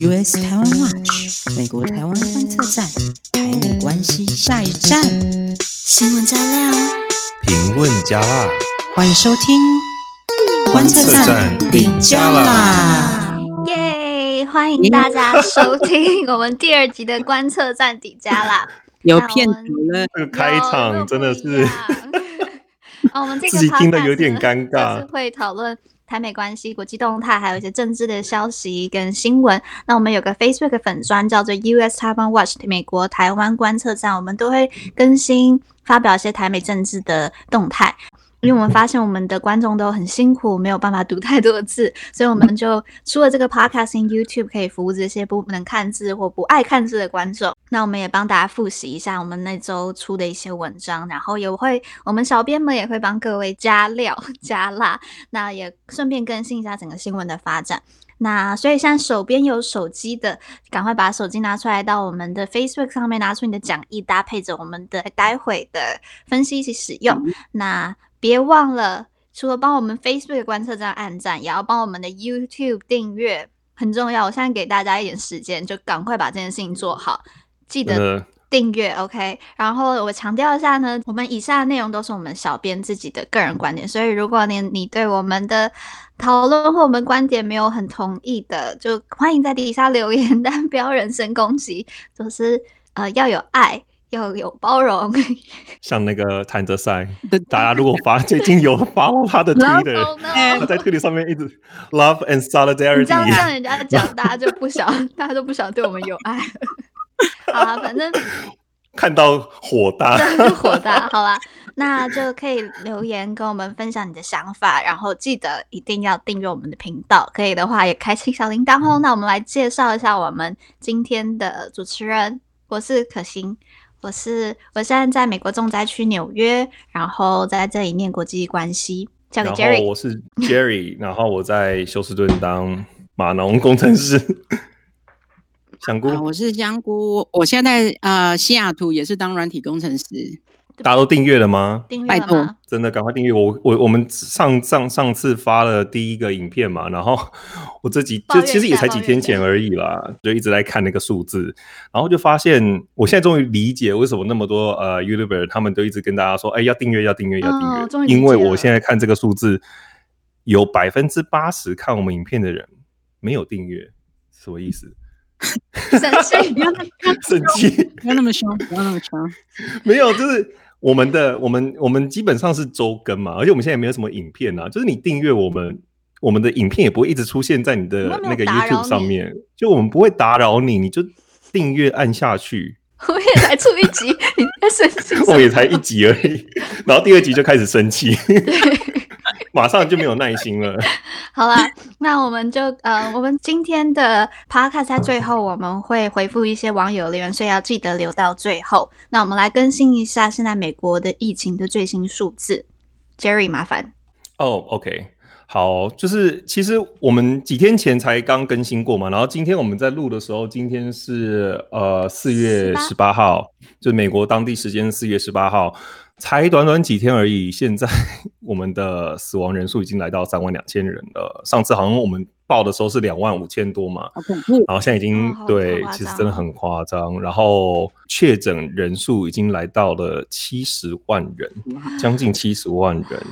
US 台湾 Watch 美国台湾观测站，台美关系下一站，新闻加料，评论加辣，欢迎收听观测站顶加啦，耶！欢迎大家收听我们第二集的观测站底加啦，有片头了，这个开场真的是，啊，我们这个自己听的有点尴尬，就是会讨论。台美关系、国际动态，还有一些政治的消息跟新闻。那我们有个 Facebook 粉专叫做 US Taiwan Watch 美国台湾观测站，我们都会更新发表一些台美政治的动态。因为我们发现我们的观众都很辛苦，没有办法读太多的字，所以我们就出了这个 Podcasting YouTube，可以服务这些不能看字或不爱看字的观众。那我们也帮大家复习一下我们那周出的一些文章，然后也会我们小编们也会帮各位加料 加辣，那也顺便更新一下整个新闻的发展。那所以像手边有手机的，赶快把手机拿出来，到我们的 Facebook 上面拿出你的讲义，搭配着我们的待会的分析一起使用。那别忘了，除了帮我们 Facebook 观测站按赞，也要帮我们的 YouTube 订阅，很重要。我现在给大家一点时间，就赶快把这件事情做好，记得订阅、呃、，OK。然后我强调一下呢，我们以下的内容都是我们小编自己的个人观点，所以如果你你对我们的讨论或我们观点没有很同意的，就欢迎在底下留言，但不要人身攻击，就是呃要有爱。要有包容，像那个谭德塞，大家如果发最近有发他的 推的，他在推特上面一直 love and solidarity，你这样让人家讲，大家就不想，大家都不想对我们有爱。好了，反正看到火大，火大，好吧，那就可以留言跟我们分享你的想法，然后记得一定要订阅我们的频道，可以的话也开启小铃铛哦。那我们来介绍一下我们今天的主持人，我是可心。我是我现在在美国重灾区纽约，然后在这里念国际关系，交给 Jerry。我是 Jerry，然后我在休斯顿当码农工程师。香菇，我是香菇，我现在在呃西雅图也是当软体工程师。大家都订阅了吗？订阅了吗？拜托，真的赶快订阅我！我我们上上上次发了第一个影片嘛，然后我自己就其实也才几天前而已啦，就一直在看那个数字，然后就发现我现在终于理解为什么那么多呃 YouTuber 他们都一直跟大家说，哎，要订阅，要订阅，要订阅，因为我现在看这个数字，有百分之八十看我们影片的人没有订阅，什么意思？生气，不要那么生气，不要那么凶，不要那么凶，没有，就是。我们的我们我们基本上是周更嘛，而且我们现在也没有什么影片啊，就是你订阅我们，我们的影片也不会一直出现在你的那个 YouTube 上面，就我们不会打扰你，你就订阅按下去。我也才出一集，你在生气？我也才一集而已，然后第二集就开始生气。马上就没有耐心了。好了，那我们就呃，我们今天的 podcast 在最后我们会回复一些网友留言，所以要记得留到最后。那我们来更新一下现在美国的疫情的最新数字。Jerry，麻烦。哦、oh，OK，好，就是其实我们几天前才刚更新过嘛，然后今天我们在录的时候，今天是呃四月十八号，就是美国当地时间四月十八号。才短短几天而已，现在我们的死亡人数已经来到三万两千人了。上次好像我们报的时候是两万五千多嘛，然后现在已经、哦、对，其实真的很夸张。然后确诊人数已经来到了七十万人，将近七十万人。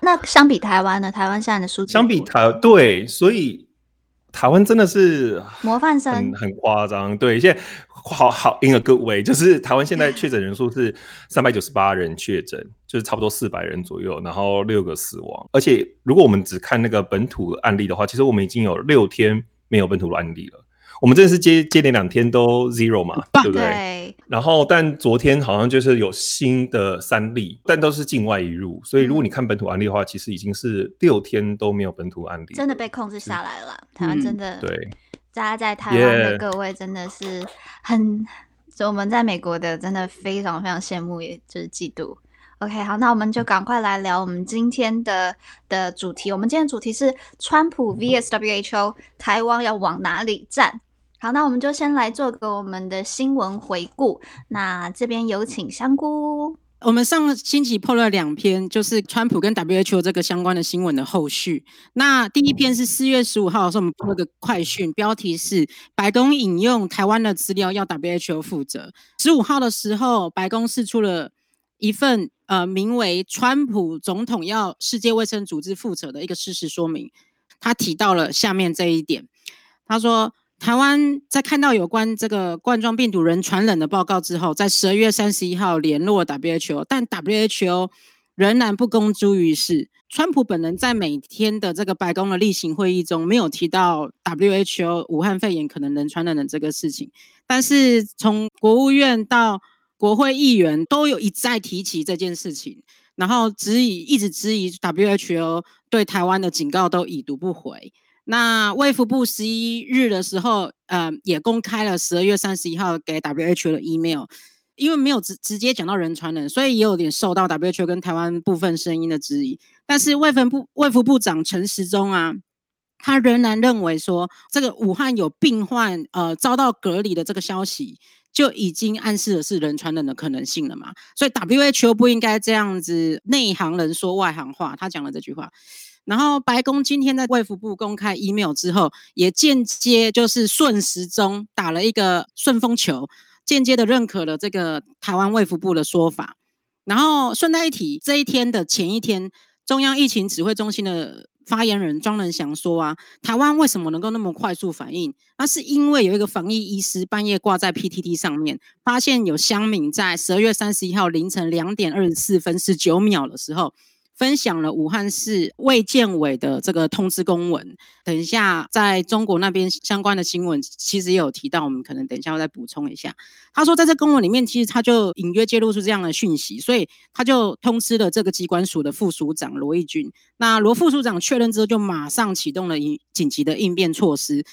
那相比台湾呢？台湾现在的数据相比台对，所以台湾真的是模范生，很很夸张。对，现在。好好，in a good way，就是台湾现在确诊人数是 三百九十八人确诊，就是差不多四百人左右，然后六个死亡。而且如果我们只看那个本土案例的话，其实我们已经有六天没有本土案例了。我们这是接接连两天都 zero 嘛，对不对？对。然后但昨天好像就是有新的三例，但都是境外移入，所以如果你看本土案例的话，其实已经是六天都没有本土案例，真的被控制下来了。台湾真的、嗯、对。大家在台湾的各位真的是很，就.我们在美国的真的非常非常羡慕，也就是嫉妒。OK，好，那我们就赶快来聊我们今天的的主题。我们今天的主题是川普 VS WHO，台湾要往哪里站？好，那我们就先来做个我们的新闻回顾。那这边有请香菇。我们上个星期破了两篇，就是川普跟 WHO 这个相关的新闻的后续。那第一篇是四月十五号的时候，我们破了个快讯，标题是白宫引用台湾的资料要 WHO 负责。十五号的时候，白宫释出了一份呃名为“川普总统要世界卫生组织负责”的一个事实说明，他提到了下面这一点，他说。台湾在看到有关这个冠状病毒人传染的报告之后，在十二月三十一号联络 WHO，但 WHO 仍然不公诸于世。川普本人在每天的这个白宫的例行会议中，没有提到 WHO 武汉肺炎可能人传染的这个事情，但是从国务院到国会议员都有一再提起这件事情，然后质疑一直质疑 WHO 对台湾的警告都已读不回。那卫福部十一日的时候，呃，也公开了十二月三十一号给 WHO 的 email，因为没有直直接讲到人传人，所以也有点受到 WHO 跟台湾部分声音的质疑。但是卫福部卫福部长陈时中啊，他仍然认为说，这个武汉有病患呃遭到隔离的这个消息，就已经暗示的是人传人的可能性了嘛。所以 WHO 不应该这样子内行人说外行话，他讲了这句话。然后白宫今天在卫福部公开 email 之后，也间接就是顺时钟打了一个顺风球，间接的认可了这个台湾卫福部的说法。然后顺带一提，这一天的前一天，中央疫情指挥中心的发言人庄人祥说啊，台湾为什么能够那么快速反应？那是因为有一个防疫医师半夜挂在 PTT 上面，发现有乡民在十二月三十一号凌晨两点二十四分十九秒的时候。分享了武汉市卫健委的这个通知公文。等一下，在中国那边相关的新闻其实也有提到，我们可能等一下会再补充一下。他说，在这公文里面，其实他就隐约揭露出这样的讯息，所以他就通知了这个机关署的副署长罗义军。那罗副署长确认之后，就马上启动了应紧急的应变措施，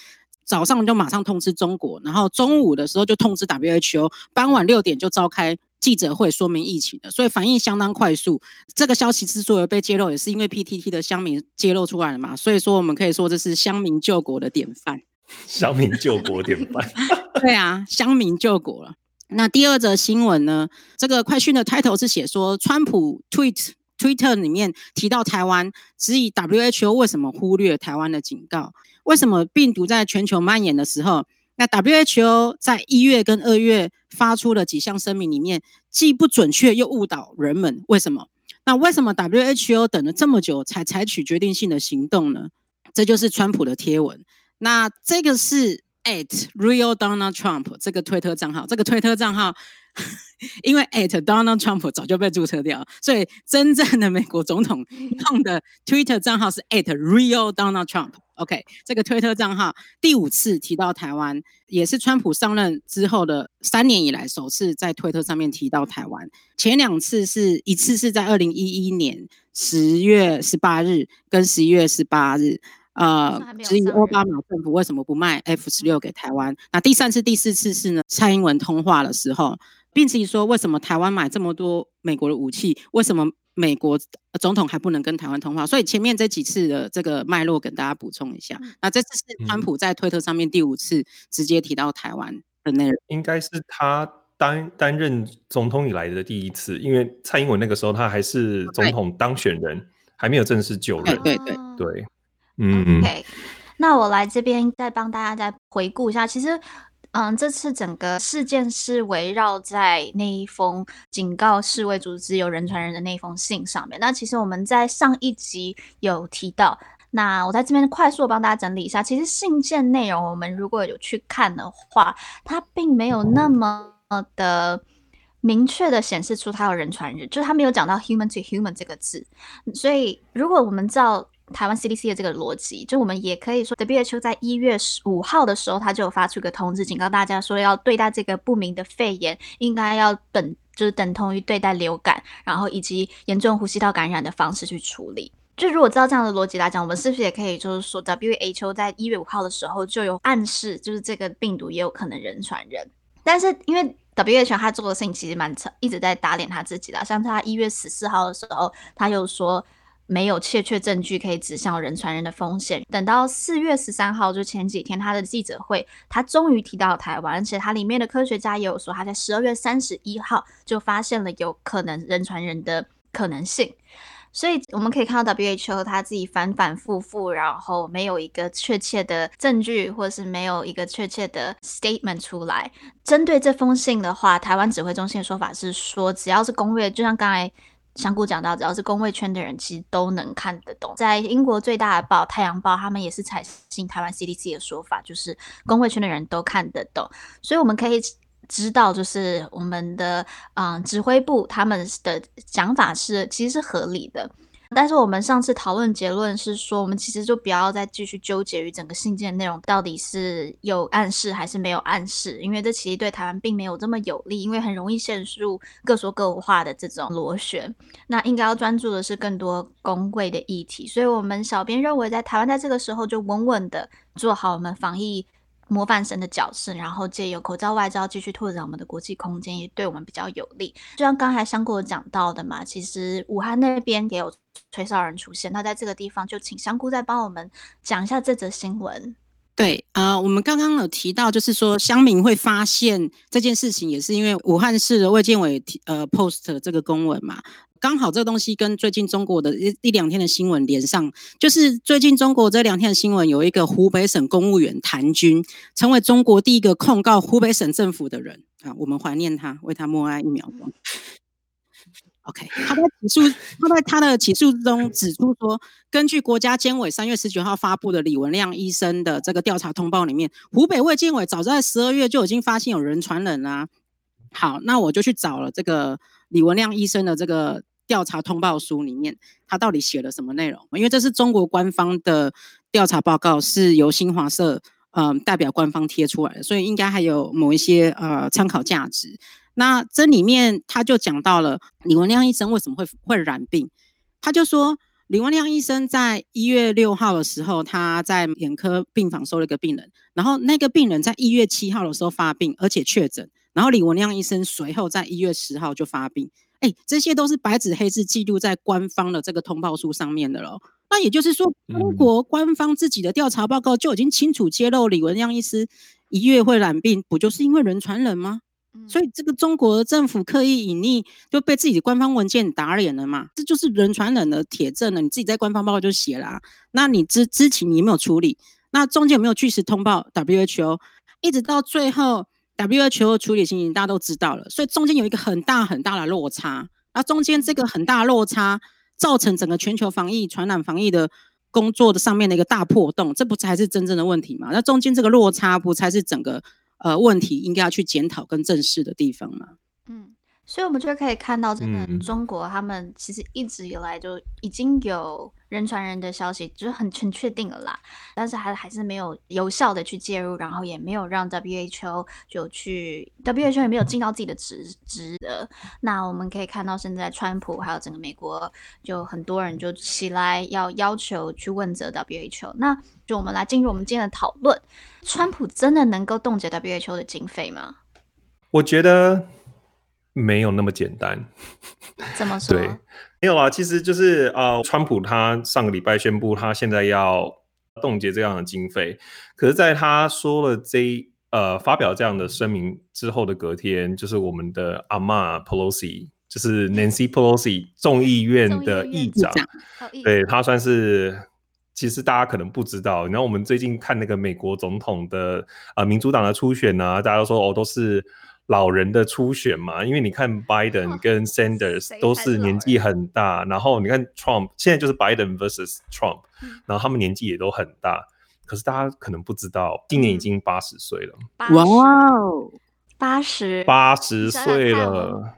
早上就马上通知中国，然后中午的时候就通知 WHO，傍晚六点就召开。记者会说明疫情的，所以反应相当快速。这个消息之所以被揭露，也是因为 PTT 的乡民揭露出来了嘛。所以说，我们可以说这是乡民救国的典范。乡民救国典范。对啊，乡民救国了。那第二则新闻呢？这个快讯的 title 是写说，川普 tweet Twitter 里面提到台湾，质疑 WHO 为什么忽略台湾的警告？为什么病毒在全球蔓延的时候？那 WHO 在一月跟二月发出了几项声明，里面既不准确又误导人们。为什么？那为什么 WHO 等了这么久才采取决定性的行动呢？这就是川普的贴文。那这个是 at real Donald Trump 这个推特账号，这个推特账号。因为 at Donald Trump 早就被注册掉，所以真正的美国总统用的 Twitter 账号是 at real Donald Trump。OK，这个推特账号第五次提到台湾，也是川普上任之后的三年以来首次在推特上面提到台湾。前两次是一次是在二零一一年十月十八日跟十一月十八日，呃，质疑奥巴马政府为什么不卖 F 十六给台湾。那第三次、第四次是呢，蔡英文通话的时候。并且说，为什么台湾买这么多美国的武器？为什么美国总统还不能跟台湾通话？所以前面这几次的这个脉络，跟大家补充一下。那这次是川普在推特上面第五次直接提到台湾的内容，应该是他担担任总统以来的第一次，因为蔡英文那个时候他还是总统当选人，还没有正式就任。对对对对，嗯。OK，那我来这边再帮大家再回顾一下，其实。嗯，这次整个事件是围绕在那一封警告世卫组织有人传人的那一封信上面。那其实我们在上一集有提到，那我在这边快速帮大家整理一下。其实信件内容，我们如果有去看的话，它并没有那么的明确的显示出它有人传人，就是它没有讲到 human to human 这个字。所以，如果我们照台湾 CDC 的这个逻辑，就我们也可以说，WHO 在一月十五号的时候，他就有发出一个通知，警告大家说，要对待这个不明的肺炎，应该要等，就是等同于对待流感，然后以及严重呼吸道感染的方式去处理。就如果照这样的逻辑来讲，我们是不是也可以就是说，WHO 在一月五号的时候就有暗示，就是这个病毒也有可能人传人？但是因为 WHO 他做的事情其实蛮长，一直在打脸他自己的，像他一月十四号的时候，他又说。没有确切证据可以指向人传人的风险。等到四月十三号，就前几天他的记者会，他终于提到台湾，而且他里面的科学家也有说，他在十二月三十一号就发现了有可能人传人的可能性。所以我们可以看到 WHO 他自己反反复复，然后没有一个确切的证据，或是没有一个确切的 statement 出来。针对这封信的话，台湾指挥中心的说法是说，只要是公卫，就像刚才香菇讲到，只要是公卫圈的人，其实都能看得懂。在英国最大的报《太阳报》，他们也是采信台湾 CDC 的说法，就是公卫圈的人都看得懂。所以我们可以。知道就是我们的嗯、指挥部他们的想法是其实是合理的，但是我们上次讨论结论是说，我们其实就不要再继续纠结于整个信件内容到底是有暗示还是没有暗示，因为这其实对台湾并没有这么有利，因为很容易陷入各说各话的这种螺旋。那应该要专注的是更多公会的议题，所以我们小编认为，在台湾在这个时候就稳稳的做好我们防疫。模范生的角色，然后借由口罩外交继续拓展我们的国际空间，也对我们比较有利。就像刚才香菇有讲到的嘛，其实武汉那边也有吹哨人出现。那在这个地方，就请香菇再帮我们讲一下这则新闻。对啊、呃，我们刚刚有提到，就是说乡民会发现这件事情，也是因为武汉市的卫健委呃 post 这个公文嘛。刚好这个东西跟最近中国的一一两天的新闻连上，就是最近中国这两天的新闻，有一个湖北省公务员谭军成为中国第一个控告湖北省政府的人啊，我们怀念他，为他默哀一秒钟。OK，他在起诉，他在他的起诉中指出说，根据国家监委三月十九号发布的李文亮医生的这个调查通报里面，湖北卫健委早在十二月就已经发现有人传人啦、好，那我就去找了这个李文亮医生的这个。调查通报书里面，他到底写了什么内容？因为这是中国官方的调查报告，是由新华社嗯、代表官方贴出来的，所以应该还有某一些呃参考价值。那这里面他就讲到了李文亮医生为什么会会染病，他就说李文亮医生在一月六号的时候，他在眼科病房收了一个病人，然后那个病人在一月七号的时候发病，而且确诊，然后李文亮医生随后在一月十号就发病。哎，这些都是白纸黑字记录在官方的这个通报书上面的咯。那也就是说，中国官方自己的调查报告就已经清楚揭露李文亮医师一月会染病，不就是因为人传人吗？所以这个中国政府刻意隐匿，就被自己的官方文件打脸了嘛？这就是人传人的铁证了。你自己在官方报告就写了啊，那你知知情你有没有处理？那中间有没有据实通报 WHO？一直到最后。WHO 的处理情形大家都知道了，所以中间有一个很大很大的落差，那中间这个很大落差造成整个全球防疫、传染防疫的工作的上面的一个大破洞，这不才是真正的问题吗？那中间这个落差不才是整个呃问题应该要去检讨跟正视的地方吗？嗯，所以我们就可以看到，真的中国他们其实一直以来就已经有。人传人的消息就是很很确定了啦，但是还还是没有有效的去介入，然后也没有让 WHO 就去 WHO 也没有尽到自己的职职责。那我们可以看到，现在川普还有整个美国，就很多人就起来要要求去问责 WHO。那就我们来进入我们今天的讨论：川普真的能够冻结 WHO 的经费吗？我觉得没有那么简单。怎么说？对。没有啊，其实就是呃，川普他上个礼拜宣布他现在要冻结这样的经费，可是在他说了这呃发表这样的声明之后的隔天，就是我们的阿嬷 Pelosi，就是 Nancy Pelosi 众议院的议长，对，他算是其实大家可能不知道，然后我们最近看那个美国总统的呃民主党的初选啊，大家都说哦都是。老人的初选嘛，因为你看 Biden 跟 Sanders 都是年纪很大，然后你看 Trump 现在就是 Biden versus Trump，然后他们年纪也都很大，可是大家可能不知道，今年已经八十岁了。哇哦，八十。八十岁了，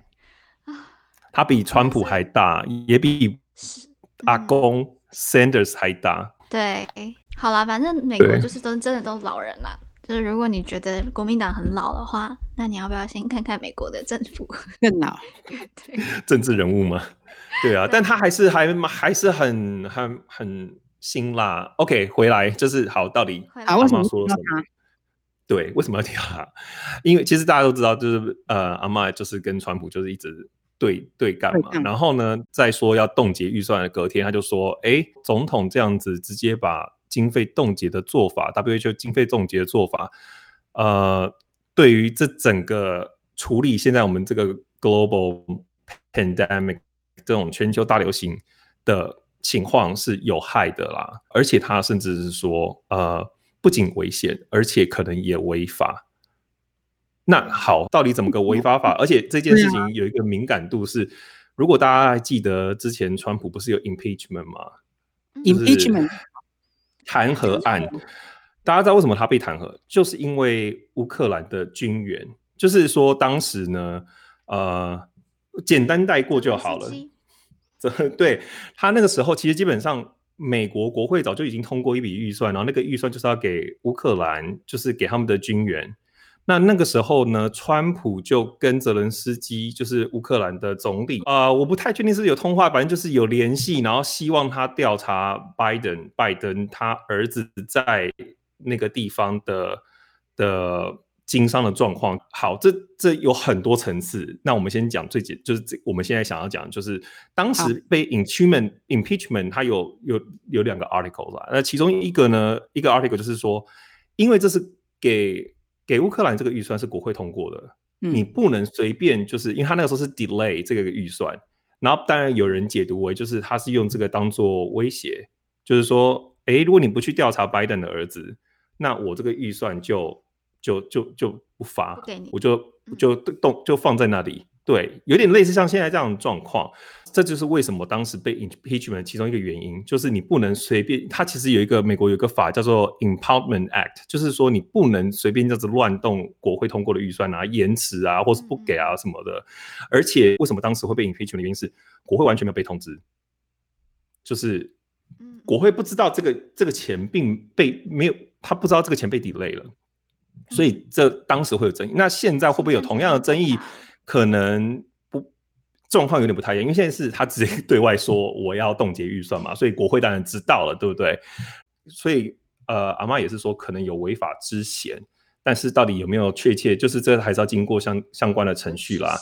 他比川普还大，也比阿公 Sanders 还大。对，好啦，反正美国就是都真的都是老人啦。就是如果你觉得国民党很老的话，那你要不要先看看美国的政府更老？对，政治人物吗？对啊，但他还是还还是很很很辛辣。OK，回来就是好，到底阿妈说了什么？对，为什么要提他？因为其实大家都知道，就是呃，阿妈就是跟川普就是一直对对干嘛。然后呢，再说要冻结预算的隔天，他就说：“哎，总统这样子直接把经费冻结的做法，WHO 经费冻结的做法，呃，对于这整个处理现在我们这个 global pandemic 这种全球大流行的情况是有害的啦。而且它甚至是说，呃，不仅危险，而且可能也违法。”那好，到底怎么个违法法？而且这件事情有一个敏感度是，如果大家还记得之前川普不是有 impeachment 吗？impeachment 弹劾案，大家知道为什么他被弹劾？就是因为乌克兰的军援，就是说当时呢，呃，简单带过就好了。这 对他那个时候，其实基本上美国国会早就已经通过一笔预算，然后那个预算就是要给乌克兰，就是给他们的军援。那那个时候呢，川普就跟泽伦斯基，就是乌克兰的总理，啊、呃，我不太确定是有通话，反正就是有联系，然后希望他调查拜登，拜登他儿子在那个地方的的经商的状况。好，这这有很多层次。那我们先讲最简，就是这我们现在想要讲，就是当时被 impeachment impeachment，它有有有两个 article 啦。那其中一个呢，一个 article 就是说，因为这是给给乌克兰这个预算是国会通过的，嗯、你不能随便就是，因为他那个时候是 delay 这个预算，然后当然有人解读为就是他是用这个当做威胁，就是说，哎，如果你不去调查拜登的儿子，那我这个预算就就就就不发，我就就动就放在那里，对，有点类似像现在这样的状况。这就是为什么当时被 impeachment 其中一个原因，就是你不能随便。它其实有一个美国有一个法叫做 Impeachment Act，就是说你不能随便这样子乱动国会通过的预算啊，延迟啊，或是不给啊什么的。而且为什么当时会被 impeachment 的原因是国会完全没有被通知，就是国会不知道这个这个钱并被没有，他不知道这个钱被 delay 了，所以这当时会有争议。那现在会不会有同样的争议？可能不。状况有点不太一样，因为现在是他直接 对外说我要冻结预算嘛，所以国会当然知道了，对不对？所以呃，阿妈也是说可能有违法之嫌，但是到底有没有确切，就是这还是要经过相相关的程序啦。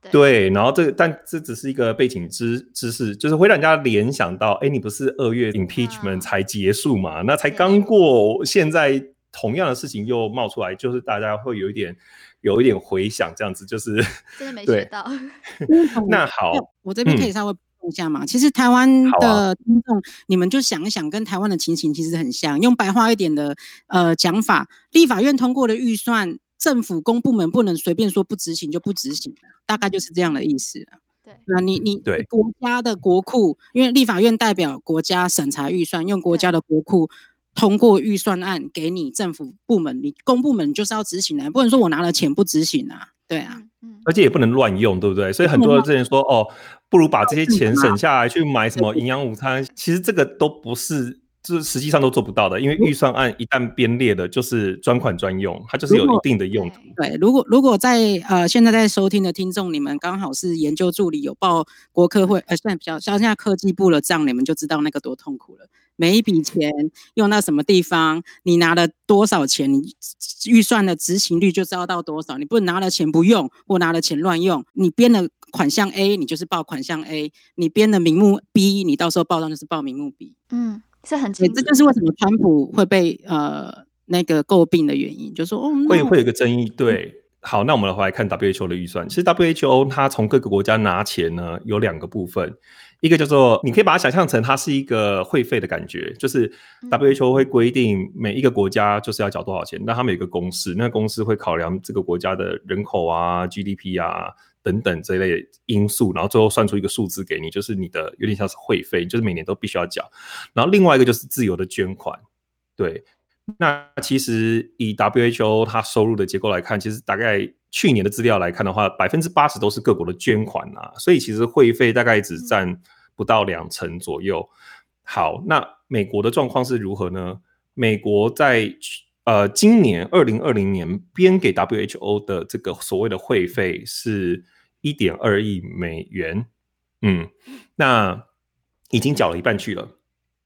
对，对，然后这个但这只是一个背景知知识，就是会让人家联想到，哎，你不是二月 impeachment 才结束嘛？那才刚过，现在同样的事情又冒出来，就是大家会有一点。有一点回响，这样子就是真的没学到。那好，我这边可以稍微补充一下嘛。嗯、其实台湾的听众，啊、你们就想一想，跟台湾的情形其实很像。用白话一点的呃讲法，立法院通过的预算，政府公部门不能随便说不执行就不执行，大概就是这样的意思。对，那你你对国家的国库，因为立法院代表国家审查预算，用国家的国库。通过预算案给你政府部门，你公部门就是要执行的，不能说我拿了钱不执行啊，对啊，而且也不能乱用，对不对？所以很多人之前说，哦，不如把这些钱省下来去买什么营养午餐，其实这个都不是，就是实际上都做不到的，因为预算案一旦编列的，就是专款专用，它就是有一定的用途。对，如果如果在呃现在在收听的听众，你们刚好是研究助理，有报国科会，呃，现在比较像现在科技部的账，你们就知道那个多痛苦了。每一笔钱用到什么地方，你拿了多少钱，你预算的执行率就知道到多少。你不能拿了钱不用，或拿了钱乱用。你编了款项 A，你就是报款项 A；你编了名目 B，你到时候报账就是报名目 B。嗯，这很清楚。这就是为什么川普会被呃那个诟病的原因，就是说哦，会会有一个争议。对，好，那我们来看 WHO 的预算。其实 WHO 它从各个国家拿钱呢，有两个部分。一个叫做，你可以把它想象成它是一个会费的感觉，就是 WHO 会规定每一个国家就是要缴多少钱，那他们有一个公式，那个公式会考量这个国家的人口啊、GDP 啊等等这类因素，然后最后算出一个数字给你，就是你的有点像是会费，就是每年都必须要缴。然后另外一个就是自由的捐款，对，那其实以 WHO 它收入的结构来看，其实大概。去年的资料来看的话，百分之八十都是各国的捐款啊，所以其实会费大概只占不到两成左右。好，那美国的状况是如何呢？美国在呃今年二零二零年编给 WHO 的这个所谓的会费是一点二亿美元，嗯，那已经缴了一半去了，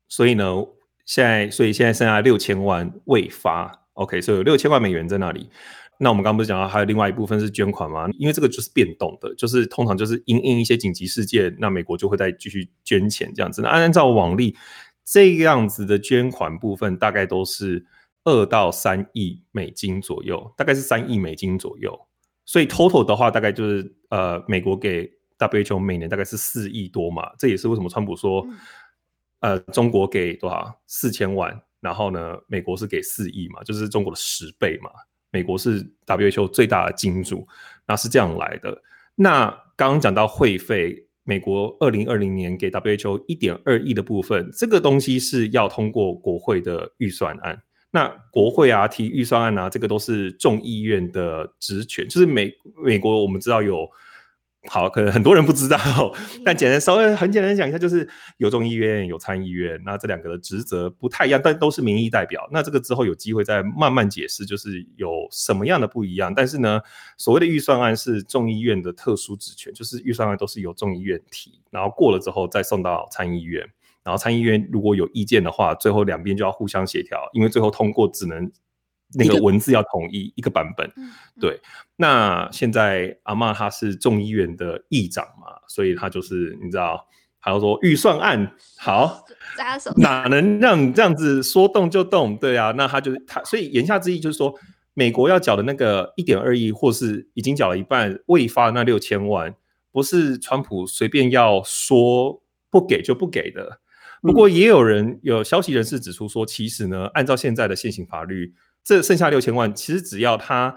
所以呢，现在所以现在剩下六千万未发。OK，所以有六千万美元在那里。那我们刚刚不是讲到还有另外一部分是捐款吗？因为这个就是变动的，就是通常就是因应一些紧急事件，那美国就会再继续捐钱这样子。那按照往例，这样子的捐款部分大概都是二到三亿美金左右，大概是三亿美金左右。所以 total 的话，大概就是呃，美国给 WHO 每年大概是四亿多嘛。这也是为什么川普说，呃，中国给多少四千万，然后呢，美国是给四亿嘛，就是中国的十倍嘛。美国是 WHO 最大的金主，那是这样来的。那刚刚讲到会费，美国二零二零年给 WHO 一点二亿的部分，这个东西是要通过国会的预算案。那国会啊提预算案啊，这个都是众议院的职权，就是美美国我们知道有。好，可能很多人不知道，但简单稍微很简单讲一下，就是有众议院有参议院，那这两个的职责不太一样，但都是民意代表。那这个之后有机会再慢慢解释，就是有什么样的不一样。但是呢，所谓的预算案是众议院的特殊职权，就是预算案都是由众议院提，然后过了之后再送到参议院，然后参议院如果有意见的话，最后两边就要互相协调，因为最后通过只能。那个文字要统一一个版本，对。那现在阿嬷她是众议院的议长嘛，所以她就是你知道，还要说预算案好，哪能让你这样子说动就动？对啊，那他就是他，所以言下之意就是说，美国要缴的那个一点二亿，或是已经缴了一半未发那六千万，不是川普随便要说不给就不给的。不过也有人有消息人士指出说，其实呢，按照现在的现行法律。这剩下六千万，其实只要他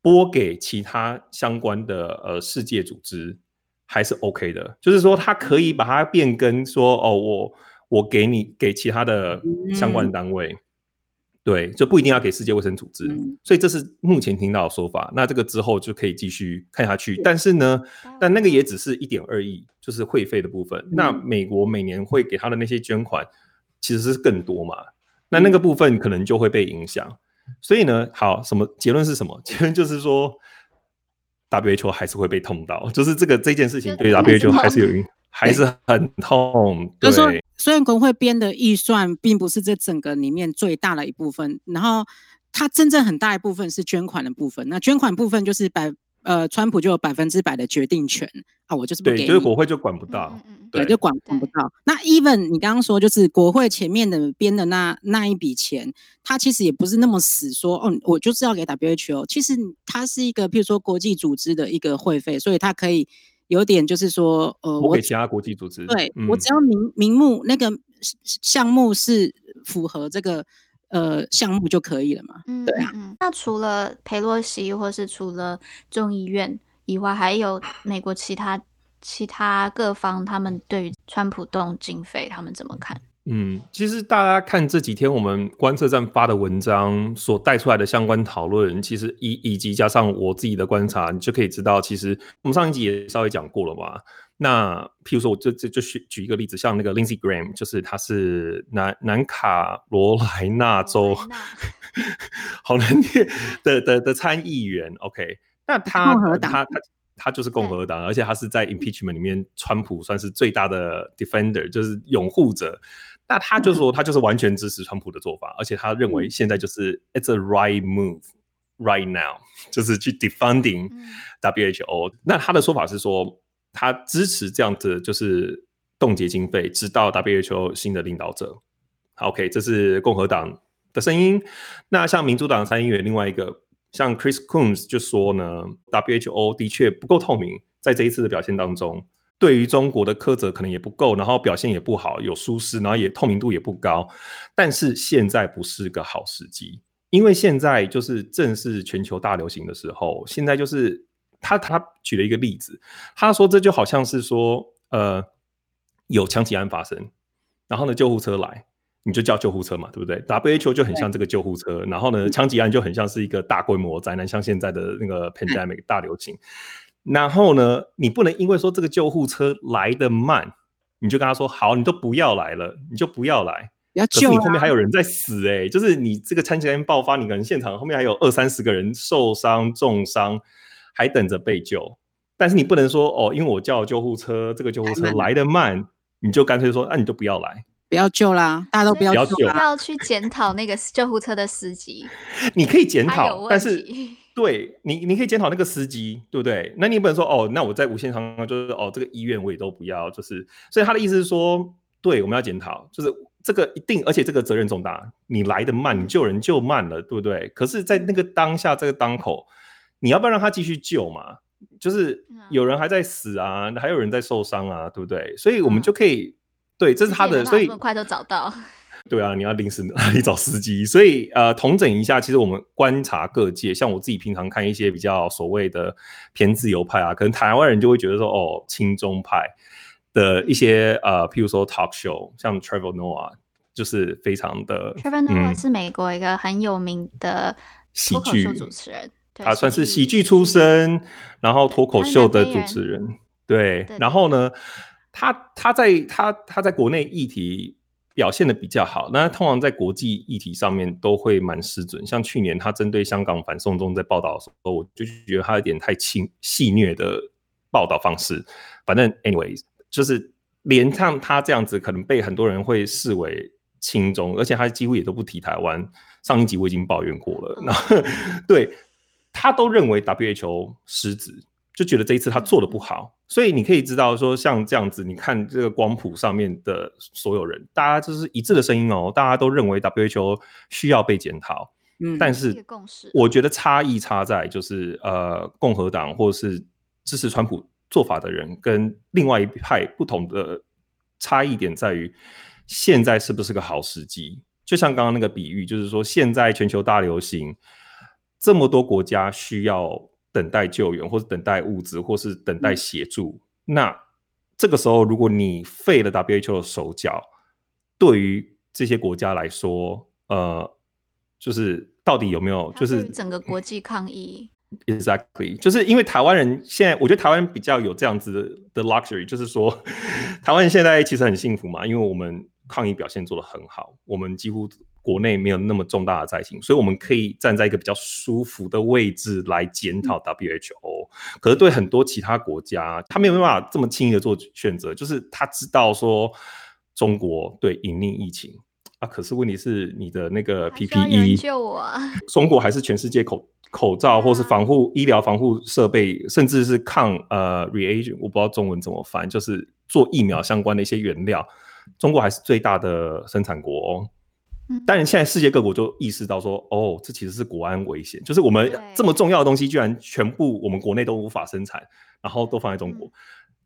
拨给其他相关的呃世界组织，还是 OK 的。就是说，他可以把它变更说，说哦，我我给你给其他的相关的单位，嗯、对，就不一定要给世界卫生组织。嗯、所以这是目前听到的说法。那这个之后就可以继续看下去。但是呢，但那个也只是一点二亿，就是会费的部分。嗯、那美国每年会给他的那些捐款，其实是更多嘛。那那个部分可能就会被影响，所以呢，好，什么结论是什么？结论就是说，WHO 还是会被痛到，就是这个这件事情对 WHO 还是有影，还是很痛。对，就是说，虽然工会编的预算并不是这整个里面最大的一部分，然后它真正很大一部分是捐款的部分。那捐款部分就是百。呃，川普就有百分之百的决定权啊，我就是不给你，就是国会就管不到，对，就管管不到。那 even 你刚刚说，就是国会前面的编的那那一笔钱，它其实也不是那么死说，哦，我就是要给 WHO。其实它是一个，譬如说国际组织的一个会费，所以它可以有点就是说，呃，我给其他国际组织，对、嗯、我只要名名目那个项目是符合这个。呃，项目就可以了嘛？嗯，对啊。那除了佩洛西，或是除了众议院以外，还有美国其他其他各方，他们对于川普动经费，他们怎么看？嗯，其实大家看这几天我们观测站发的文章所带出来的相关讨论，其实以以及加上我自己的观察，你就可以知道，其实我们上一集也稍微讲过了嘛。那譬如说，我就就就举举一个例子，像那个 Lindsey Graham，就是他是南南卡罗来纳州，好难念的的的参议员。OK，那他他他他就是共和党，而且他是在 impeachment 里面，川普算是最大的 defender，就是拥护者。那他就说，他就是完全支持川普的做法，而且他认为现在就是 it's a right move right now，就是去 defending WHO。那他的说法是说。他支持这样子，就是冻结经费，直到 WHO 新的领导者。OK，这是共和党的声音。那像民主党参议员另外一个，像 Chris Coons 就说呢，WHO 的确不够透明，在这一次的表现当中，对于中国的苛责可能也不够，然后表现也不好，有疏失，然后也透明度也不高。但是现在不是个好时机，因为现在就是正是全球大流行的时候，现在就是。他他举了一个例子，他说这就好像是说，呃，有枪击案发生，然后呢救护车来，你就叫救护车嘛，对不对？WHO 就很像这个救护车，然后呢枪击案就很像是一个大规模灾难，像现在的那个 pandemic 大流行。然后呢，你不能因为说这个救护车来的慢，你就跟他说好，你都不要来了，你就不要来，要救啊，你后面还有人在死哎、欸，就是你这个枪击案爆发，你可能现场后面还有二三十个人受伤重伤。还等着被救，但是你不能说哦，因为我叫救护车，这个救护车来得慢，你就干脆说，那、啊、你就不要来。不要救啦，大家都不要救啦。不要去检讨那个救护车的司机。你可以检讨，但是对你，你可以检讨那个司机，对不对？那你不能说哦，那我在无限上就是哦，这个医院我也都不要，就是。所以他的意思是说，对，我们要检讨，就是这个一定，而且这个责任重大。你来的慢，你救人救慢了，对不对？可是，在那个当下，这个当口，你要不要让他继续救嘛？就是有人还在死啊，还有人在受伤啊，对不对？所以我们就可以，嗯、对，这是他的，所以这么快就找到。对啊，你要临时哪里找司机？所以呃，统整一下，其实我们观察各界，像我自己平常看一些比较所谓的偏自由派啊，可能台湾人就会觉得说，哦，亲中派的一些呃，譬如说 talk show，像 Trevor Noah，就是非常的。Trevor Noah 是美国一个很有名的脱口秀主持人。他算是喜剧出身，然后脱口秀的主持人，对。然后呢，他他在他他在国内议题表现的比较好，那通常在国际议题上面都会蛮失准。像去年他针对香港反送中在报道的时候，我就觉得他有点太轻戏谑的报道方式。反正 anyways，就是连像他这样子，可能被很多人会视为轻中，而且他几乎也都不提台湾。上一集我已经抱怨过了，然后 对。他都认为 WHO 失职，就觉得这一次他做的不好，所以你可以知道说，像这样子，你看这个光谱上面的所有人，大家就是一致的声音哦，大家都认为 WHO 需要被检讨。嗯，但是我觉得差异差在就是呃，共和党或是支持川普做法的人跟另外一派不同的差异点在于，现在是不是个好时机？就像刚刚那个比喻，就是说现在全球大流行。这么多国家需要等待救援，或是等待物资，或是等待协助。嗯、那这个时候，如果你废了 WHO 的手脚，对于这些国家来说，呃，就是到底有没有？就是整个国际抗议。Exactly，就是因为台湾人现在，我觉得台湾人比较有这样子的 luxury，就是说，台湾人现在其实很幸福嘛，因为我们抗议表现做得很好，我们几乎。国内没有那么重大的灾情，所以我们可以站在一个比较舒服的位置来检讨 WHO。可是对很多其他国家，他没有办法这么轻易的做选择，就是他知道说中国对隐匿疫情啊，可是问题是你的那个 PPE，救我！中国还是全世界口口罩或是防护医疗防护设备，甚至是抗呃 reagent，我不知道中文怎么翻，就是做疫苗相关的一些原料，中国还是最大的生产国哦。但现在世界各国就意识到说，哦，这其实是国安危险，就是我们这么重要的东西，居然全部我们国内都无法生产，然后都放在中国。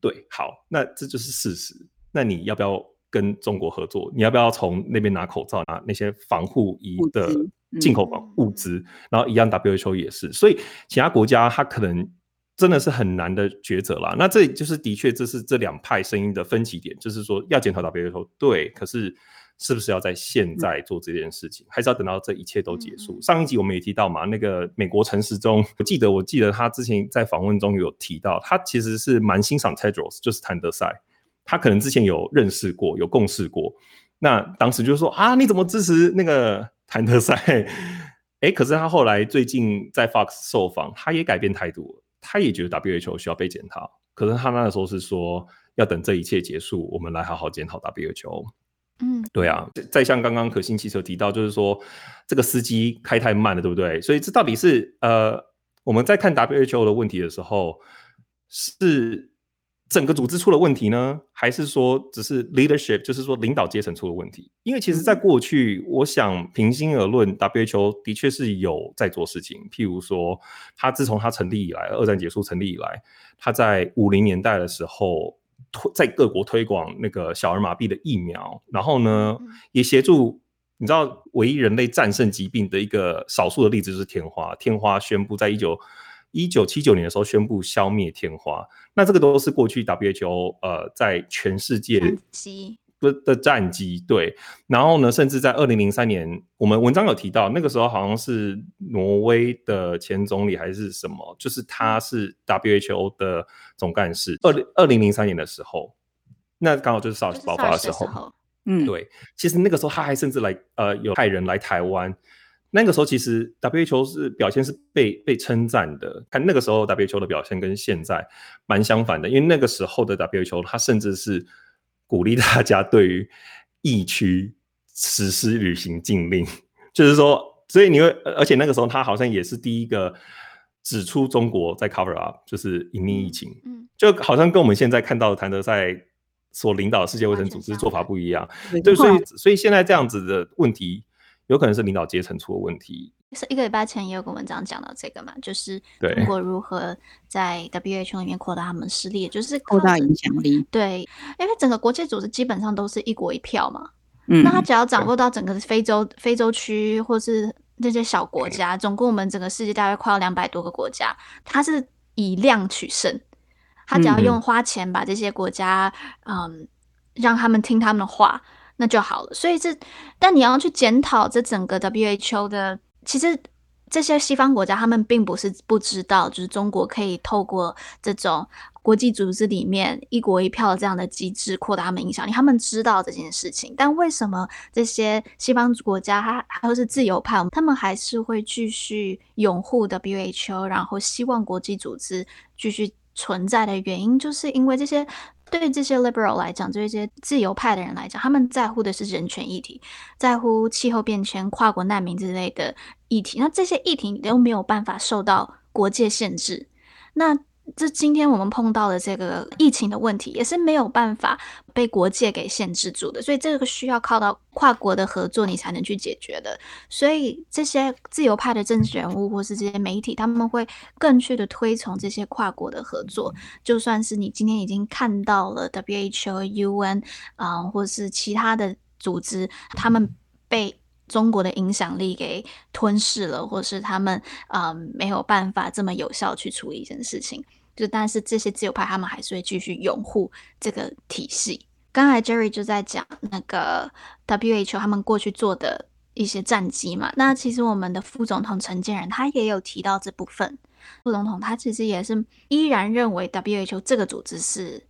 对，好，那这就是事实。那你要不要跟中国合作？你要不要从那边拿口罩、拿那些防护衣的进口防物资？然后一样，WHO 也是。所以其他国家它可能真的是很难的抉择啦。那这就是的确，这是这两派声音的分歧点，就是说要检讨 WHO，对，可是。是不是要在现在做这件事情，嗯、还是要等到这一切都结束？嗯、上一集我们也提到嘛，那个美国城市中，我记得我记得他之前在访问中有提到，他其实是蛮欣赏 Tedros，就是谭德塞，他可能之前有认识过，有共事过。那当时就说啊，你怎么支持那个谭德塞？哎，可是他后来最近在 Fox 受访，他也改变态度了，他也觉得 WHO 需要被检讨。可是他那个时候是说，要等这一切结束，我们来好好检讨 WHO。嗯，对啊，再像刚刚可心汽车提到，就是说这个司机开太慢了，对不对？所以这到底是呃，我们在看 WHO 的问题的时候，是整个组织出了问题呢，还是说只是 leadership，就是说领导阶层出了问题？因为其实，在过去，我想平心而论，WHO 的确是有在做事情，譬如说，他自从他成立以来，二战结束成立以来，他在五零年代的时候。推在各国推广那个小儿麻痹的疫苗，然后呢，也协助你知道，唯一人类战胜疾病的一个少数的例子就是天花。天花宣布在一九一九七九年的时候宣布消灭天花，那这个都是过去 WHO 呃在全世界。的的战绩对，然后呢，甚至在二零零三年，我们文章有提到，那个时候好像是挪威的前总理还是什么，就是他是 WHO 的总干事。二零二零零三年的时候，那刚好就是 SARS 爆发的时候，嗯，对，其实那个时候他还甚至来呃有派人来台湾，那个时候其实 WHO 是表现是被被称赞的，看那个时候 WHO 的表现跟现在蛮相反的，因为那个时候的 WHO 他甚至是。鼓励大家对于疫区实施旅行禁令，就是说，所以你会，而且那个时候他好像也是第一个指出中国在 cover up，就是隐匿疫情，嗯，就好像跟我们现在看到的谭德赛所领导的世界卫生组织做法不一样，对，所以所以现在这样子的问题，有可能是领导阶层出了问题。是一个礼拜前也有个文章讲到这个嘛，就是中国如何在 WHO 里面扩大他们势力，就是扩大影响力。对，因为整个国际组织基本上都是一国一票嘛，嗯，那他只要掌握到整个非洲非洲区或是那些小国家，总共我们整个世界大概快要两百多个国家，他是以量取胜，他只要用花钱把这些国家，嗯，嗯，让他们听他们的话，那就好了。所以这，但你要去检讨这整个 WHO 的。其实这些西方国家，他们并不是不知道，就是中国可以透过这种国际组织里面一国一票这样的机制扩大他们影响力。他们知道这件事情，但为什么这些西方国家，他还都是自由派，他们还是会继续拥护 WHO，然后希望国际组织继续存在的原因，就是因为这些。对于这些 liberal 来讲，对于这些自由派的人来讲，他们在乎的是人权议题，在乎气候变迁、跨国难民之类的议题。那这些议题都没有办法受到国界限制。那这今天我们碰到的这个疫情的问题，也是没有办法被国界给限制住的，所以这个需要靠到跨国的合作，你才能去解决的。所以这些自由派的政治人物或是这些媒体，他们会更去的推崇这些跨国的合作。就算是你今天已经看到了 WHO、UN 啊，或是其他的组织，他们被中国的影响力给吞噬了，或是他们啊、呃、没有办法这么有效去处理一件事情，就但是这些自由派他们还是会继续拥护这个体系。刚才 Jerry 就在讲那个 WHO 他们过去做的一些战绩嘛，那其实我们的副总统陈建仁他也有提到这部分。副总统他其实也是依然认为 WHO 这个组织是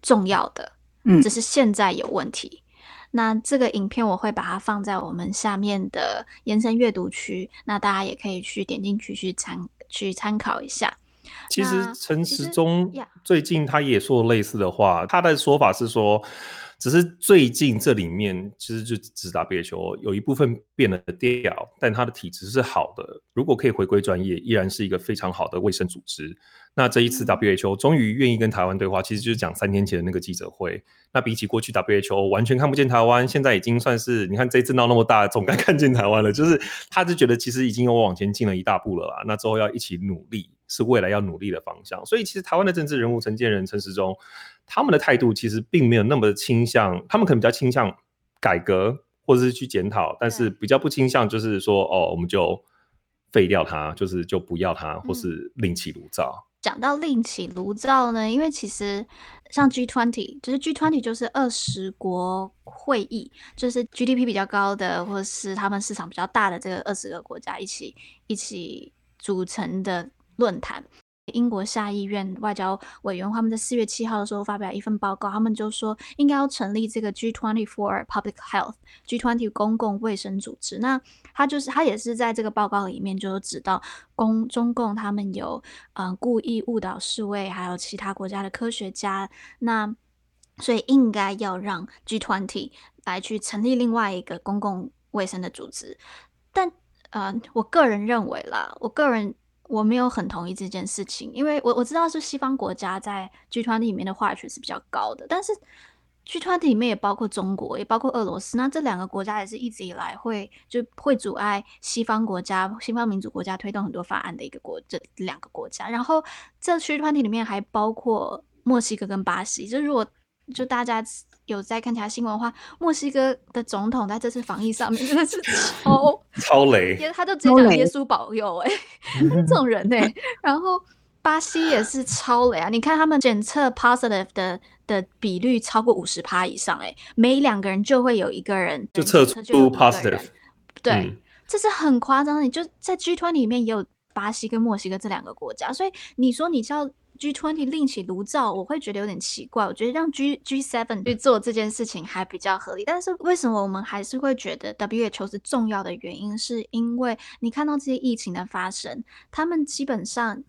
重要的，嗯，只是现在有问题。那这个影片我会把它放在我们下面的延伸阅读区，那大家也可以去点进去去参去参考一下。其实陈时中最近他也说类似的话，他的说法是说，只是最近这里面其实就只打 WHO 有一部分变了调，但他的体质是好的，如果可以回归专业，依然是一个非常好的卫生组织。那这一次 WHO 终于愿意跟台湾对话，其实就是讲三天前的那个记者会。那比起过去 WHO 完全看不见台湾，现在已经算是你看这一次闹那么大，总该看见台湾了。就是他就觉得其实已经有往前进了一大步了啦。那之后要一起努力，是未来要努力的方向。所以其实台湾的政治人物陈建仁、陈时中，他们的态度其实并没有那么倾向，他们可能比较倾向改革或者是去检讨，但是比较不倾向就是说哦，我们就废掉它，就是就不要它，或是另起炉灶。讲到另起炉灶呢，因为其实像 G20，就是 G20 就是二十国会议，就是 GDP 比较高的，或是他们市场比较大的这个二十个国家一起一起组成的论坛。英国下议院外交委员他们在四月七号的时候发表一份报告，他们就说应该要成立这个 G20 for Public Health，G20 公共卫生组织。那他就是他也是在这个报告里面就指到公中共他们有嗯、呃、故意误导世卫，还有其他国家的科学家，那所以应该要让 G20 来去成立另外一个公共卫生的组织。但呃，我个人认为啦，我个人。我没有很同意这件事情，因为我我知道是西方国家在剧团里面的话语权是比较高的，但是 G20 里面也包括中国，也包括俄罗斯，那这两个国家也是一直以来会就会阻碍西方国家、西方民主国家推动很多法案的一个国，这两个国家。然后这 G20 里面还包括墨西哥跟巴西，就如果就大家。有在看其他新闻的话，墨西哥的总统在这次防疫上面真的是超 超雷，他就直接讲耶稣保佑哎、欸，这种人哎、欸。然后巴西也是超雷啊，你看他们检测 positive 的的比率超过五十趴以上哎、欸，每两个人就会有一个人就测出 positive，对、嗯，这是很夸张的。你就在 G20 里面也有巴西跟墨西哥这两个国家，所以你说你叫。G20 另起炉灶，我会觉得有点奇怪。我觉得让 G G seven 去做这件事情还比较合理。但是为什么我们还是会觉得 WHO 是重要的原因，是因为你看到这些疫情的发生，他们基本上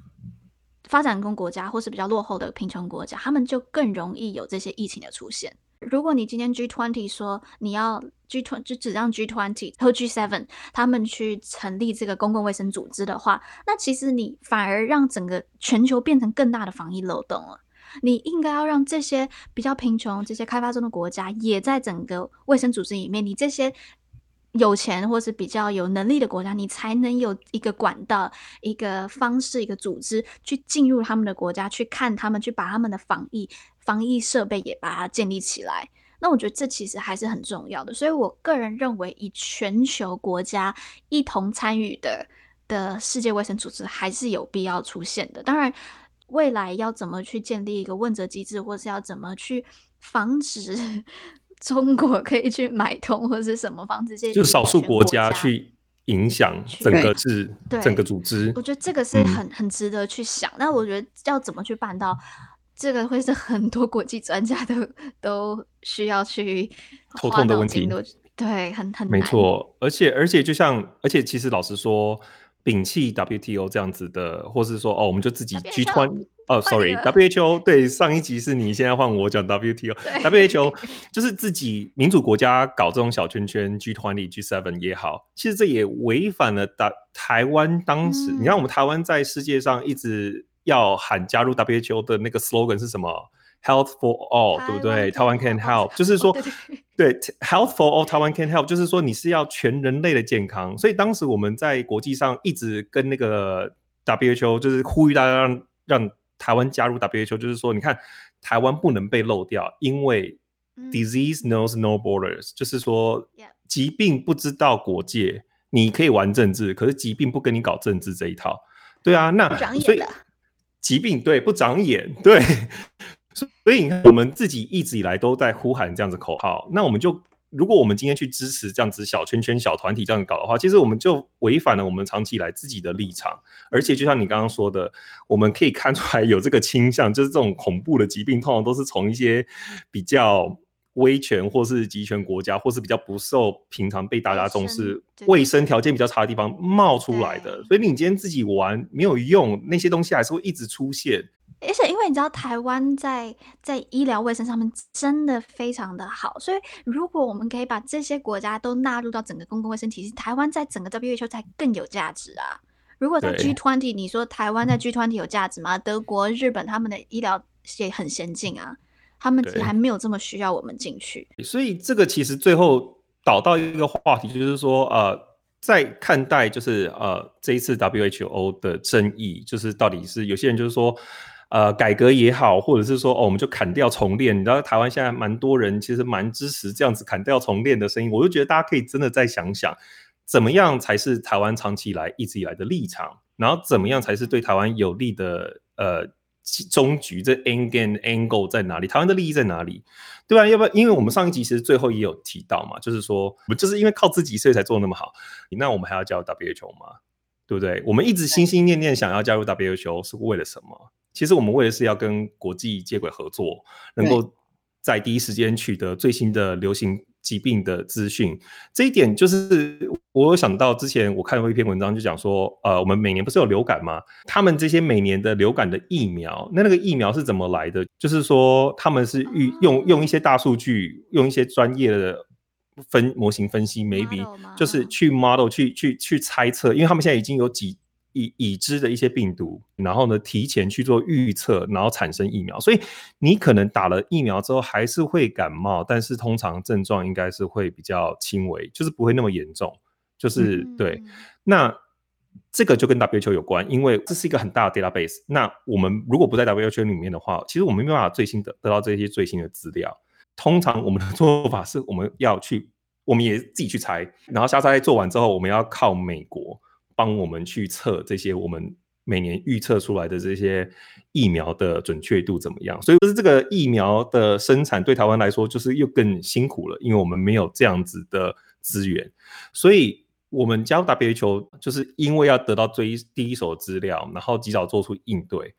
发展中国家或是比较落后的贫穷国家，他们就更容易有这些疫情的出现。如果你今天 G20 说你要 G20 就只让 G20 和 G7 他们去成立这个公共卫生组织的话，那其实你反而让整个全球变成更大的防疫漏洞了。你应该要让这些比较贫穷、这些开发中的国家也在整个卫生组织里面。你这些有钱或是比较有能力的国家，你才能有一个管道、一个方式、一个组织去进入他们的国家，去看他们，去把他们的防疫防疫设备也把它建立起来。那我觉得这其实还是很重要的。所以我个人认为，以全球国家一同参与的的世界卫生组织还是有必要出现的。当然。未来要怎么去建立一个问责机制，或是要怎么去防止 中国可以去买通，或者是什么防止这些，就少数国家去影响整个制，整个组织。我觉得这个是很很值得去想。那、嗯、我觉得要怎么去办到，这个会是很多国际专家都都需要去头痛的问题。对，很很没错。而且而且，就像而且，其实老实说。摒弃 WTO 这样子的，或是说哦，我们就自己 G20 哦，sorry，WHO 对，上一集是你，现在换我讲 WTO，WHO 就是自己民主国家搞这种小圈圈 G 团里 G seven 也好，其实这也违反了台台湾当时，嗯、你看我们台湾在世界上一直要喊加入 WHO 的那个 slogan 是什么？Health for all，对不对？？Taiwan can help，就是说，对，Health for all Taiwan can help，就是说你是要全人类的健康。所以当时我们在国际上一直跟那个 WHO，就是呼吁大家让让台湾加入 WHO，就是说，你看台湾不能被漏掉，因为 Disease knows no borders，就是说疾病不知道国界，你可以玩政治，可是疾病不跟你搞政治这一套。对啊，那所以疾病对不长眼，对。所以你看，我们自己一直以来都在呼喊这样子口号。那我们就，如果我们今天去支持这样子小圈圈、小团体这样搞的话，其实我们就违反了我们长期以来自己的立场。而且，就像你刚刚说的，我们可以看出来有这个倾向，就是这种恐怖的疾病，通常都是从一些比较威权或是集权国家，或是比较不受平常被大家重视、卫生条件比较差的地方冒出来的。所以你今天自己玩没有用，那些东西还是会一直出现。而且，因为你知道，台湾在在医疗卫生上面真的非常的好，所以如果我们可以把这些国家都纳入到整个公共卫生体系，台湾在整个 WHO 才更有价值啊！如果在 G20，你说台湾在 G20 有价值吗？德国、日本他们的医疗也很先进啊，他们还没有这么需要我们进去。所以这个其实最后导到一个话题，就是说，呃，在看待就是呃这一次 WHO 的争议，就是到底是有些人就是说。呃，改革也好，或者是说，哦，我们就砍掉重练。你知道，台湾现在蛮多人其实蛮支持这样子砍掉重练的声音。我就觉得大家可以真的再想想，怎么样才是台湾长期以来一直以来的立场，然后怎么样才是对台湾有利的呃终局？这 end game angle 在哪里？台湾的利益在哪里？对吧？要不然，因为我们上一集其实最后也有提到嘛，就是说，我们就是因为靠自己，所以才做那么好。那我们还要加入 WHO 吗？对不对？我们一直心心念念想要加入 WHO 是为了什么？其实我们为的是要跟国际接轨合作，能够在第一时间取得最新的流行疾病的资讯。这一点就是我有想到之前我看过一篇文章，就讲说，呃，我们每年不是有流感吗？他们这些每年的流感的疫苗，那那个疫苗是怎么来的？就是说他们是预用用一些大数据，用一些专业的分模型分析，maybe 就是去 model 去去去猜测，因为他们现在已经有几。已已知的一些病毒，然后呢，提前去做预测，然后产生疫苗。所以你可能打了疫苗之后还是会感冒，但是通常症状应该是会比较轻微，就是不会那么严重。就是、嗯、对，那这个就跟 WHO 有关，因为这是一个很大的 database。那我们如果不在 WHO 里面的话，其实我们没办法最新的得到这些最新的资料。通常我们的 做法是，我们要去，我们也自己去猜，然后下猜做完之后，我们要靠美国。帮我们去测这些我们每年预测出来的这些疫苗的准确度怎么样？所以就是这个疫苗的生产对台湾来说就是又更辛苦了，因为我们没有这样子的资源。所以我们加入 WHO 就是因为要得到最第一手资料，然后及早做出应对。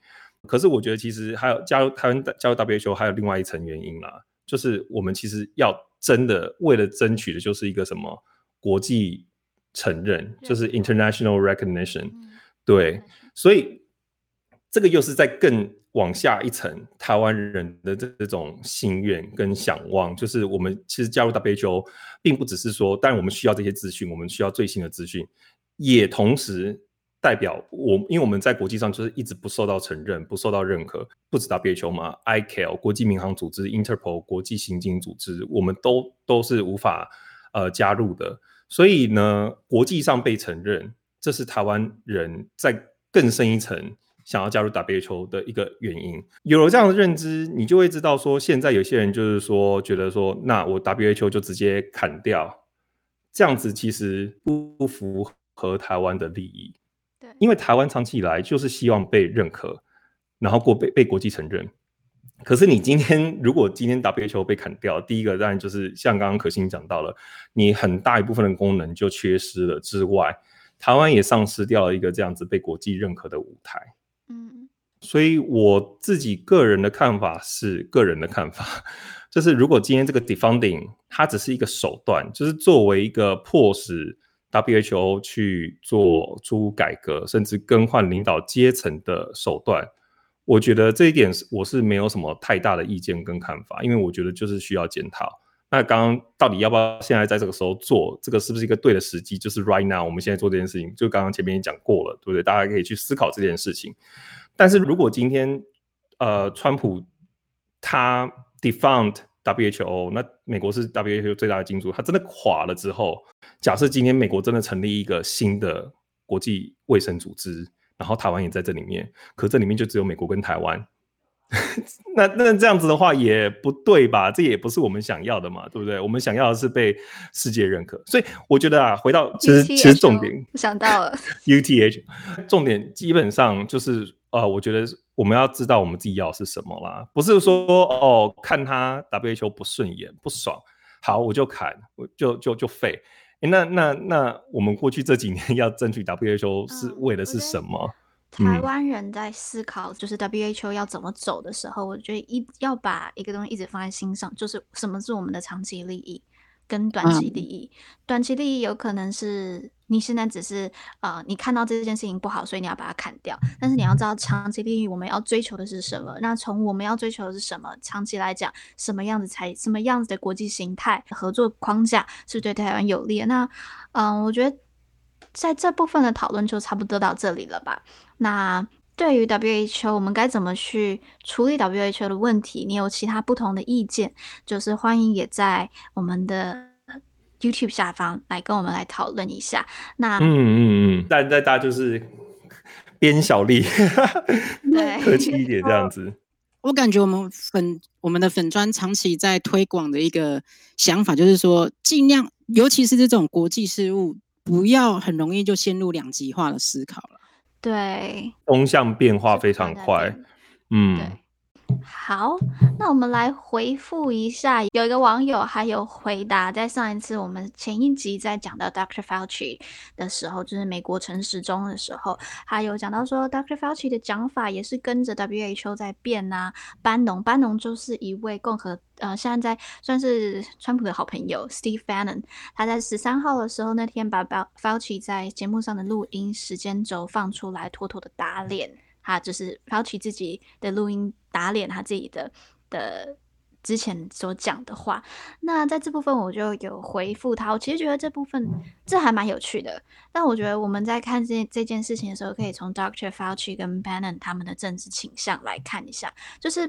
可是我觉得其实还有加入台湾加入 WHO 还有另外一层原因啦，就是我们其实要真的为了争取的就是一个什么国际。承认就是 international recognition，对，所以这个又是在更往下一层，台湾人的这这种心愿跟想望，就是我们其实加入 WHO，并不只是说，当然我们需要这些资讯，我们需要最新的资讯，也同时代表我，因为我们在国际上就是一直不受到承认，不受到认可，不止 WHO 嘛，ICAO 国际民航组织，Interpol 国际刑警组织，我们都都是无法呃加入的。所以呢，国际上被承认，这是台湾人在更深一层。想要加入 WHO 的一个原因，有了这样的认知，你就会知道说，现在有些人就是说，觉得说，那我 WHO 就直接砍掉，这样子其实不符合台湾的利益。对，因为台湾长期以来就是希望被认可，然后过被被国际承认。可是你今天如果今天 WHO 被砍掉，第一个当然就是像刚刚可心讲到了，你很大一部分的功能就缺失了之外，台湾也丧失掉了一个这样子被国际认可的舞台。嗯所以我自己个人的看法是，个人的看法 就是，如果今天这个 defunding 它只是一个手段，就是作为一个迫使 WHO 去做出改革，甚至更换领导阶层的手段，我觉得这一点是我是没有什么太大的意见跟看法，因为我觉得就是需要检讨。那刚刚到底要不要现在在这个时候做，这个是不是一个对的时机？就是 right now 我们现在做这件事情，就刚刚前面也讲过了，对不对？大家可以去思考这件事情。但是如果今天，呃，川普他 defund WHO，那美国是 WHO 最大的金主，他真的垮了之后，假设今天美国真的成立一个新的国际卫生组织，然后台湾也在这里面，可这里面就只有美国跟台湾，那那这样子的话也不对吧？这也不是我们想要的嘛，对不对？我们想要的是被世界认可，所以我觉得啊，回到其实其实重点，想到了 UTH，重点基本上就是。呃，我觉得我们要知道我们自己要的是什么啦，不是说哦，看他 WHO 不顺眼不爽，好我就砍，我就就就废。诶，那那那我们过去这几年 要争取 WHO 是为的是什么？嗯、台湾人在思考就是 WHO 要怎么走的时候，嗯、我觉得一要把一个东西一直放在心上，就是什么是我们的长期利益。跟短期利益，嗯、短期利益有可能是你现在只是呃，你看到这件事情不好，所以你要把它砍掉。但是你要知道长期利益我们要追求的是什么？那从我们要追求的是什么？长期来讲，什么样子才什么样子的国际形态合作框架是对台湾有利的？那嗯、呃，我觉得在这部分的讨论就差不多到这里了吧。那。对于 WHO，我们该怎么去处理 WHO 的问题？你有其他不同的意见，就是欢迎也在我们的 YouTube 下方来跟我们来讨论一下。那嗯嗯嗯，但 但大家就是边小力，对，客气一点这样子。我感觉我们粉我们的粉专长期在推广的一个想法，就是说尽量，尤其是这种国际事务，不要很容易就陷入两极化的思考了。对，风向变化非常快，嗯。好，那我们来回复一下，有一个网友还有回答，在上一次我们前一集在讲到 Dr. Fauci 的时候，就是美国陈时中的时候，还有讲到说 Dr. Fauci 的讲法也是跟着 WHO 在变呐、班农，班农就是一位共和，呃，现在在算是川普的好朋友 Steve Bannon，他在十三号的时候那天把 Fauci 在节目上的录音时间轴放出来，妥妥的打脸。他就是 Fauci 自己的录音打脸他自己的的之前所讲的话。那在这部分我就有回复他，我其实觉得这部分这还蛮有趣的。但我觉得我们在看这这件事情的时候，可以从 Doctor Fauci 跟 Bannon 他们的政治倾向来看一下。就是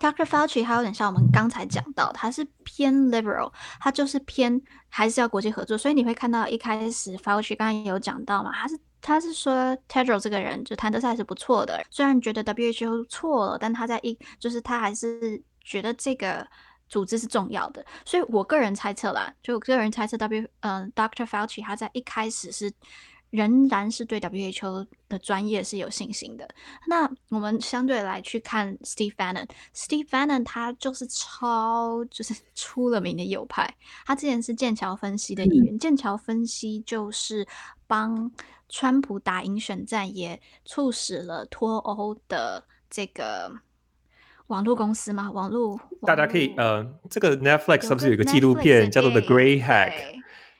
Dr. Fauci 他有点像我们刚才讲到，他是偏 liberal，他就是偏还是要国际合作。所以你会看到一开始 Fauci 刚刚也有讲到嘛，他是。他是说 Tedros 这个人就谭德塞是不错的，虽然觉得 WHO 错了，但他在一就是他还是觉得这个组织是重要的，所以我个人猜测啦，就我个人猜测 W 嗯、呃、Dr. Fauci 他在一开始是仍然是对 WHO 的专业是有信心的。那我们相对来去看 Steve Bannon，Steve Bannon 他就是超就是出了名的右派，他之前是剑桥分析的议员，剑桥分析就是帮。川普打赢选战，也促使了脱欧的这个网络公司嘛？网络大家可以呃，这个 Netflix 是不是有个纪录片叫做《The Grey Hack》？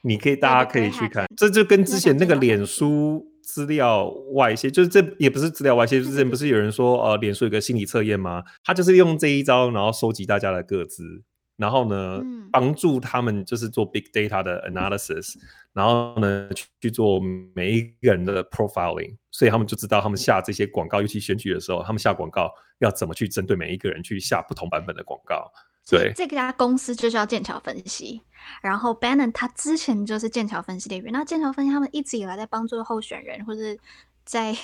你可以大家可以去看，这就跟之前那个脸书资料外泄，就是这也不是资料外泄，就是之前不是有人说呃，脸书有个心理测验吗？他就是用这一招，然后收集大家的个资，然后呢，帮、嗯、助他们就是做 big data 的 analysis，然后呢去去做每一个人的 profiling，所以他们就知道他们下这些广告，尤其选举的时候，他们下广告要怎么去针对每一个人去下不同版本的广告。对，这家公司就叫剑桥分析。然后 Bannon 他之前就是剑桥分析的员，那剑桥分析他们一直以来在帮助候选人或者在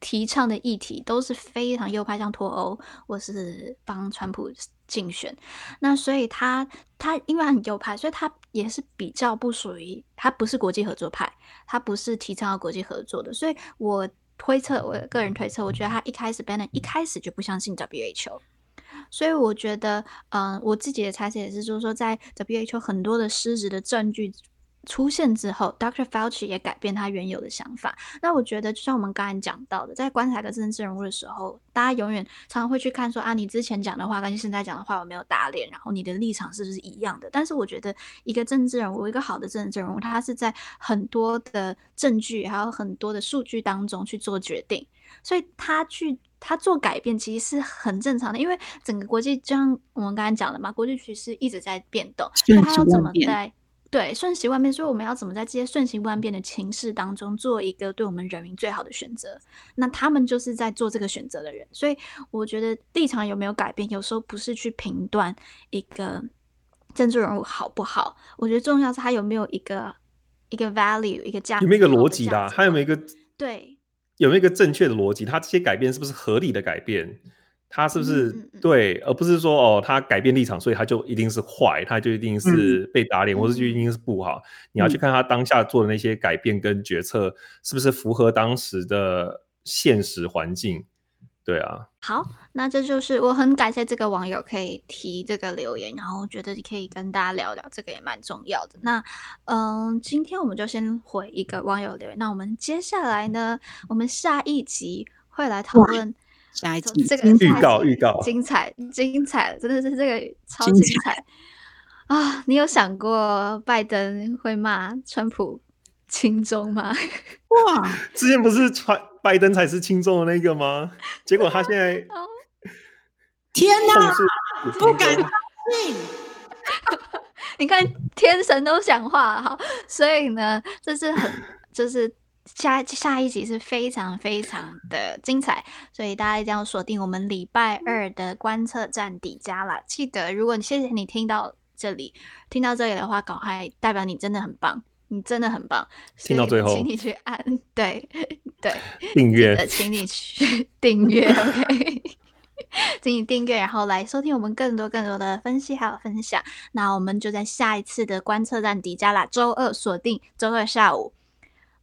提倡的议题都是非常右派，像脱欧或是帮川普竞选。那所以他他因为很右派，所以他也是比较不属于，他不是国际合作派，他不是提倡国际合作的。所以我推测，我个人推测，我觉得他一开始 Bannon 一开始就不相信 WHO。所以我觉得，嗯、我自己的猜测也是，就是说，在 WHO 很多的失职的证据出现之后，Dr. Fauci 也改变他原有的想法。那我觉得，就像我们刚才讲到的，在观察一个政治人物的时候，大家永远常常会去看说啊，你之前讲的话跟现在讲的话有没有打脸，然后你的立场是不是一样的？但是我觉得，一个政治人物，一个好的政治人物，他是在很多的证据还有很多的数据当中去做决定，所以他去。他做改变其实是很正常的，因为整个国际就像我们刚才讲的嘛，国际局势一直在变动，那他要怎么在对瞬息万变？所以我们要怎么在这些瞬息万变的情势当中做一个对我们人民最好的选择？那他们就是在做这个选择的人，所以我觉得立场有没有改变，有时候不是去评断一个政治人物好不好，我觉得重要是他有没有一个一个 value 一个价值，有没有一个逻辑啦？他有没有一个对？有没有一个正确的逻辑？他这些改变是不是合理的改变？他是不是对，而不是说哦，他改变立场，所以他就一定是坏，他就一定是被打脸，嗯、或者就一定是不好。你要去看他当下做的那些改变跟决策，是不是符合当时的现实环境？对啊，好，那这就是我很感谢这个网友可以提这个留言，然后我觉得可以跟大家聊聊，这个也蛮重要的。那嗯，今天我们就先回一个网友留言，那我们接下来呢，我们下一集会来讨论下一集这个预告，预告精彩精彩，真的是这个超精彩，精彩啊！你有想过拜登会骂川普轻中吗？哇，之前不是川。拜登才是轻中的那个吗？结果他现在，天哪，不敢信！你看天神都讲话了哈，所以呢，这是很就是下下一集是非常非常的精彩，所以大家一定要锁定我们礼拜二的观测站底加啦。记得，如果你谢谢你听到这里，听到这里的话，赶快代表你真的很棒。你真的很棒，听到最后，请你去按对对 订阅，请你去 订阅，OK，请你订阅，然后来收听我们更多更多的分析还有分享。那我们就在下一次的观测站底加啦，周二锁定周二下午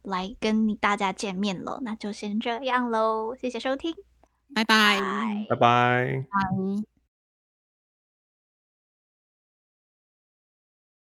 来跟你大家见面了。那就先这样喽，谢谢收听，拜拜，拜拜，拜。